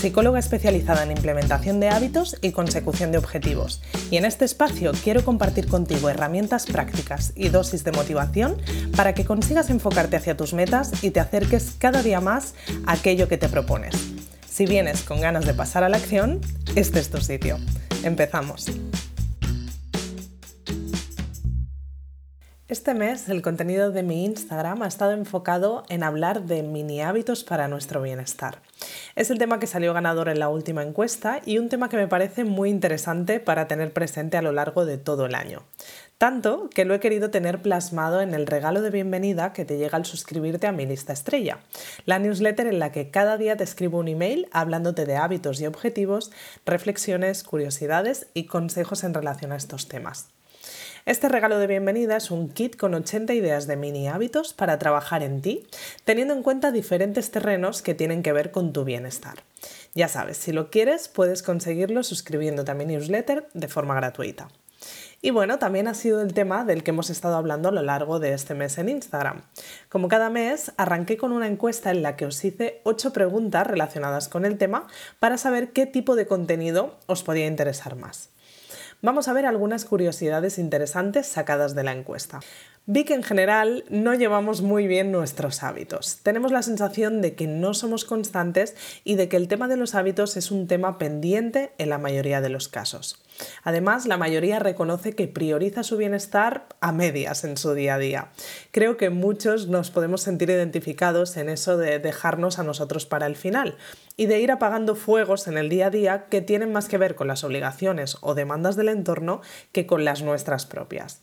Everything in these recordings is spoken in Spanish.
psicóloga especializada en implementación de hábitos y consecución de objetivos. Y en este espacio quiero compartir contigo herramientas prácticas y dosis de motivación para que consigas enfocarte hacia tus metas y te acerques cada día más a aquello que te propones. Si vienes con ganas de pasar a la acción, este es tu sitio. Empezamos. Este mes el contenido de mi Instagram ha estado enfocado en hablar de mini hábitos para nuestro bienestar. Es el tema que salió ganador en la última encuesta y un tema que me parece muy interesante para tener presente a lo largo de todo el año. Tanto que lo he querido tener plasmado en el regalo de bienvenida que te llega al suscribirte a mi lista estrella, la newsletter en la que cada día te escribo un email hablándote de hábitos y objetivos, reflexiones, curiosidades y consejos en relación a estos temas. Este regalo de bienvenida es un kit con 80 ideas de mini hábitos para trabajar en ti, teniendo en cuenta diferentes terrenos que tienen que ver con tu bienestar. Ya sabes, si lo quieres, puedes conseguirlo suscribiéndote a mi newsletter de forma gratuita. Y bueno, también ha sido el tema del que hemos estado hablando a lo largo de este mes en Instagram. Como cada mes, arranqué con una encuesta en la que os hice 8 preguntas relacionadas con el tema para saber qué tipo de contenido os podía interesar más vamos a ver algunas curiosidades interesantes sacadas de la encuesta. Vi que en general no llevamos muy bien nuestros hábitos. Tenemos la sensación de que no somos constantes y de que el tema de los hábitos es un tema pendiente en la mayoría de los casos. Además, la mayoría reconoce que prioriza su bienestar a medias en su día a día. Creo que muchos nos podemos sentir identificados en eso de dejarnos a nosotros para el final y de ir apagando fuegos en el día a día que tienen más que ver con las obligaciones o demandas del entorno que con las nuestras propias.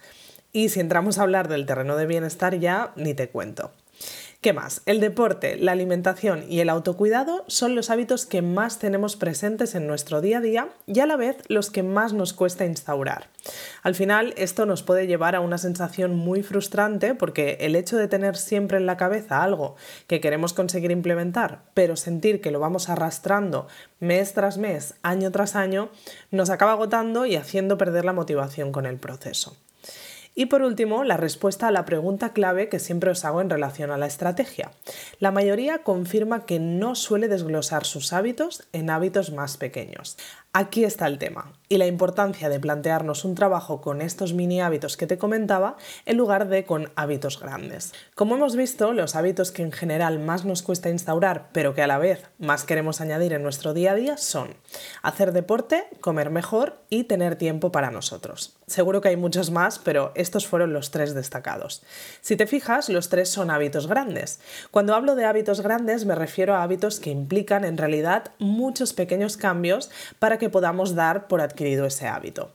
Y si entramos a hablar del terreno de bienestar ya, ni te cuento. ¿Qué más? El deporte, la alimentación y el autocuidado son los hábitos que más tenemos presentes en nuestro día a día y a la vez los que más nos cuesta instaurar. Al final, esto nos puede llevar a una sensación muy frustrante porque el hecho de tener siempre en la cabeza algo que queremos conseguir implementar, pero sentir que lo vamos arrastrando mes tras mes, año tras año, nos acaba agotando y haciendo perder la motivación con el proceso. Y por último, la respuesta a la pregunta clave que siempre os hago en relación a la estrategia. La mayoría confirma que no suele desglosar sus hábitos en hábitos más pequeños. Aquí está el tema y la importancia de plantearnos un trabajo con estos mini hábitos que te comentaba en lugar de con hábitos grandes. Como hemos visto, los hábitos que en general más nos cuesta instaurar, pero que a la vez más queremos añadir en nuestro día a día son hacer deporte, comer mejor y tener tiempo para nosotros. Seguro que hay muchos más, pero estos fueron los tres destacados. Si te fijas, los tres son hábitos grandes. Cuando hablo de hábitos grandes me refiero a hábitos que implican en realidad muchos pequeños cambios para que podamos dar por adquirido ese hábito.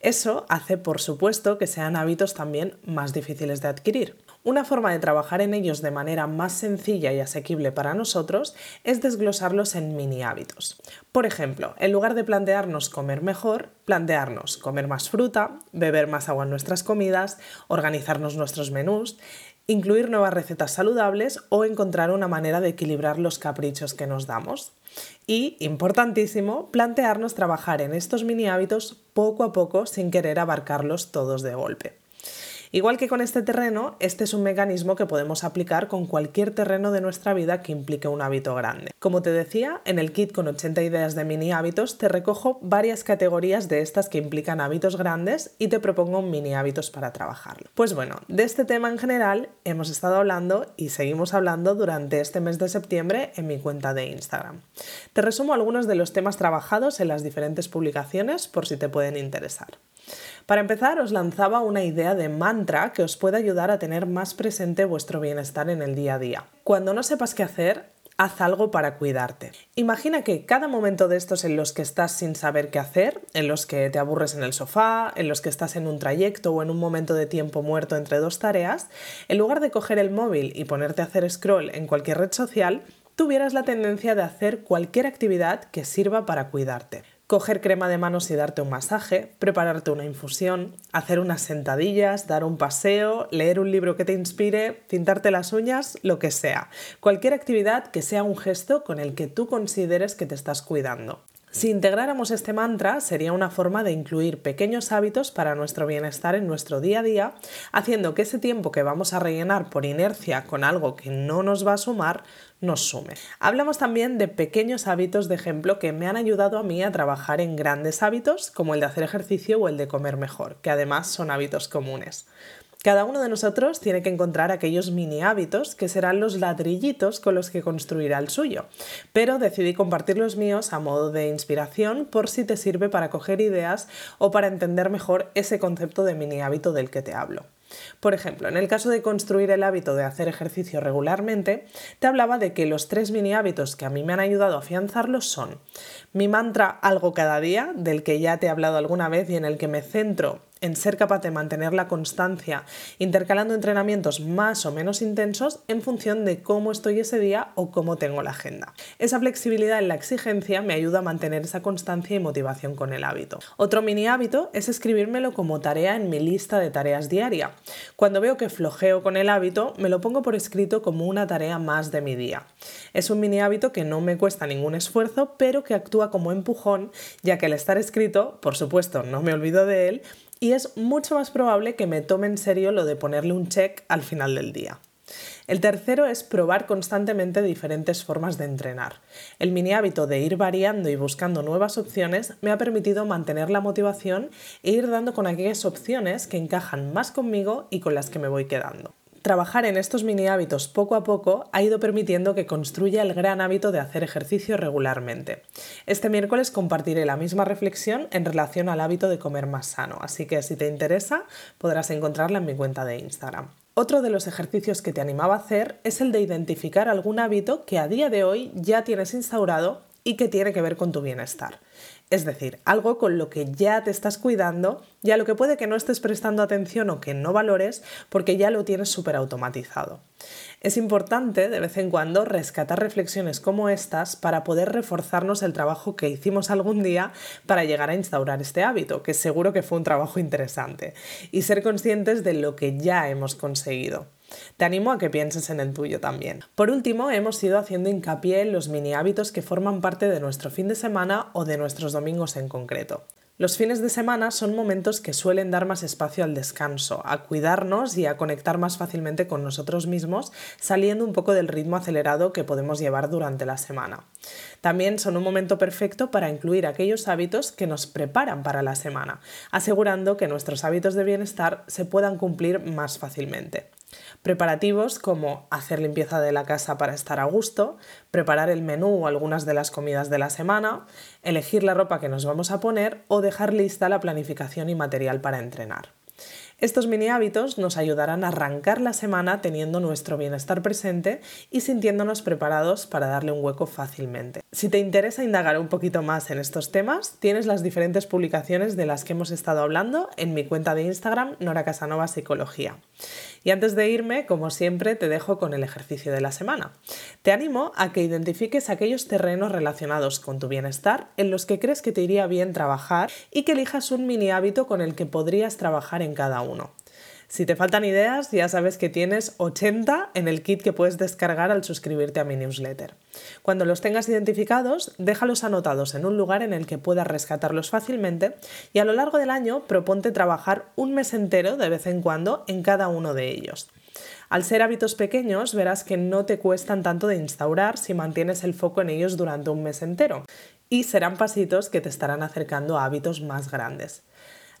Eso hace, por supuesto, que sean hábitos también más difíciles de adquirir. Una forma de trabajar en ellos de manera más sencilla y asequible para nosotros es desglosarlos en mini hábitos. Por ejemplo, en lugar de plantearnos comer mejor, plantearnos comer más fruta, beber más agua en nuestras comidas, organizarnos nuestros menús, incluir nuevas recetas saludables o encontrar una manera de equilibrar los caprichos que nos damos. Y, importantísimo, plantearnos trabajar en estos mini hábitos poco a poco sin querer abarcarlos todos de golpe. Igual que con este terreno, este es un mecanismo que podemos aplicar con cualquier terreno de nuestra vida que implique un hábito grande. Como te decía, en el kit con 80 ideas de mini hábitos te recojo varias categorías de estas que implican hábitos grandes y te propongo mini hábitos para trabajarlo. Pues bueno, de este tema en general hemos estado hablando y seguimos hablando durante este mes de septiembre en mi cuenta de Instagram. Te resumo algunos de los temas trabajados en las diferentes publicaciones por si te pueden interesar. Para empezar, os lanzaba una idea de mantra que os puede ayudar a tener más presente vuestro bienestar en el día a día. Cuando no sepas qué hacer, haz algo para cuidarte. Imagina que cada momento de estos en los que estás sin saber qué hacer, en los que te aburres en el sofá, en los que estás en un trayecto o en un momento de tiempo muerto entre dos tareas, en lugar de coger el móvil y ponerte a hacer scroll en cualquier red social, tuvieras la tendencia de hacer cualquier actividad que sirva para cuidarte. Coger crema de manos y darte un masaje, prepararte una infusión, hacer unas sentadillas, dar un paseo, leer un libro que te inspire, pintarte las uñas, lo que sea. Cualquier actividad que sea un gesto con el que tú consideres que te estás cuidando. Si integráramos este mantra, sería una forma de incluir pequeños hábitos para nuestro bienestar en nuestro día a día, haciendo que ese tiempo que vamos a rellenar por inercia con algo que no nos va a sumar, nos sume. Hablamos también de pequeños hábitos de ejemplo que me han ayudado a mí a trabajar en grandes hábitos, como el de hacer ejercicio o el de comer mejor, que además son hábitos comunes. Cada uno de nosotros tiene que encontrar aquellos mini hábitos que serán los ladrillitos con los que construirá el suyo, pero decidí compartir los míos a modo de inspiración por si te sirve para coger ideas o para entender mejor ese concepto de mini hábito del que te hablo. Por ejemplo, en el caso de construir el hábito de hacer ejercicio regularmente, te hablaba de que los tres mini hábitos que a mí me han ayudado a afianzarlos son mi mantra algo cada día, del que ya te he hablado alguna vez y en el que me centro en ser capaz de mantener la constancia, intercalando entrenamientos más o menos intensos en función de cómo estoy ese día o cómo tengo la agenda. Esa flexibilidad en la exigencia me ayuda a mantener esa constancia y motivación con el hábito. Otro mini hábito es escribírmelo como tarea en mi lista de tareas diaria. Cuando veo que flojeo con el hábito, me lo pongo por escrito como una tarea más de mi día. Es un mini hábito que no me cuesta ningún esfuerzo, pero que actúa como empujón, ya que al estar escrito, por supuesto, no me olvido de él, y es mucho más probable que me tome en serio lo de ponerle un check al final del día. El tercero es probar constantemente diferentes formas de entrenar. El mini hábito de ir variando y buscando nuevas opciones me ha permitido mantener la motivación e ir dando con aquellas opciones que encajan más conmigo y con las que me voy quedando. Trabajar en estos mini hábitos poco a poco ha ido permitiendo que construya el gran hábito de hacer ejercicio regularmente. Este miércoles compartiré la misma reflexión en relación al hábito de comer más sano, así que si te interesa podrás encontrarla en mi cuenta de Instagram. Otro de los ejercicios que te animaba a hacer es el de identificar algún hábito que a día de hoy ya tienes instaurado y que tiene que ver con tu bienestar. Es decir, algo con lo que ya te estás cuidando y a lo que puede que no estés prestando atención o que no valores porque ya lo tienes súper automatizado. Es importante de vez en cuando rescatar reflexiones como estas para poder reforzarnos el trabajo que hicimos algún día para llegar a instaurar este hábito, que seguro que fue un trabajo interesante, y ser conscientes de lo que ya hemos conseguido. Te animo a que pienses en el tuyo también. Por último, hemos ido haciendo hincapié en los mini hábitos que forman parte de nuestro fin de semana o de nuestros domingos en concreto. Los fines de semana son momentos que suelen dar más espacio al descanso, a cuidarnos y a conectar más fácilmente con nosotros mismos, saliendo un poco del ritmo acelerado que podemos llevar durante la semana. También son un momento perfecto para incluir aquellos hábitos que nos preparan para la semana, asegurando que nuestros hábitos de bienestar se puedan cumplir más fácilmente. Preparativos como hacer limpieza de la casa para estar a gusto, preparar el menú o algunas de las comidas de la semana, elegir la ropa que nos vamos a poner o dejar lista la planificación y material para entrenar. Estos mini hábitos nos ayudarán a arrancar la semana teniendo nuestro bienestar presente y sintiéndonos preparados para darle un hueco fácilmente. Si te interesa indagar un poquito más en estos temas, tienes las diferentes publicaciones de las que hemos estado hablando en mi cuenta de Instagram, Nora Casanova Psicología. Y antes de irme, como siempre, te dejo con el ejercicio de la semana. Te animo a que identifiques aquellos terrenos relacionados con tu bienestar en los que crees que te iría bien trabajar y que elijas un mini hábito con el que podrías trabajar en cada Si te faltan ideas, ya sabes que tienes 80 en el kit que puedes descargar al suscribirte a mi newsletter. Cuando los tengas identificados, déjalos anotados en un lugar en el que puedas rescatarlos fácilmente y a lo largo del año proponte trabajar un mes entero de vez en cuando en cada uno de ellos. Al ser hábitos pequeños, verás que no te cuestan tanto de instaurar si mantienes el foco en ellos durante un mes entero y serán pasitos que te estarán acercando a hábitos más grandes.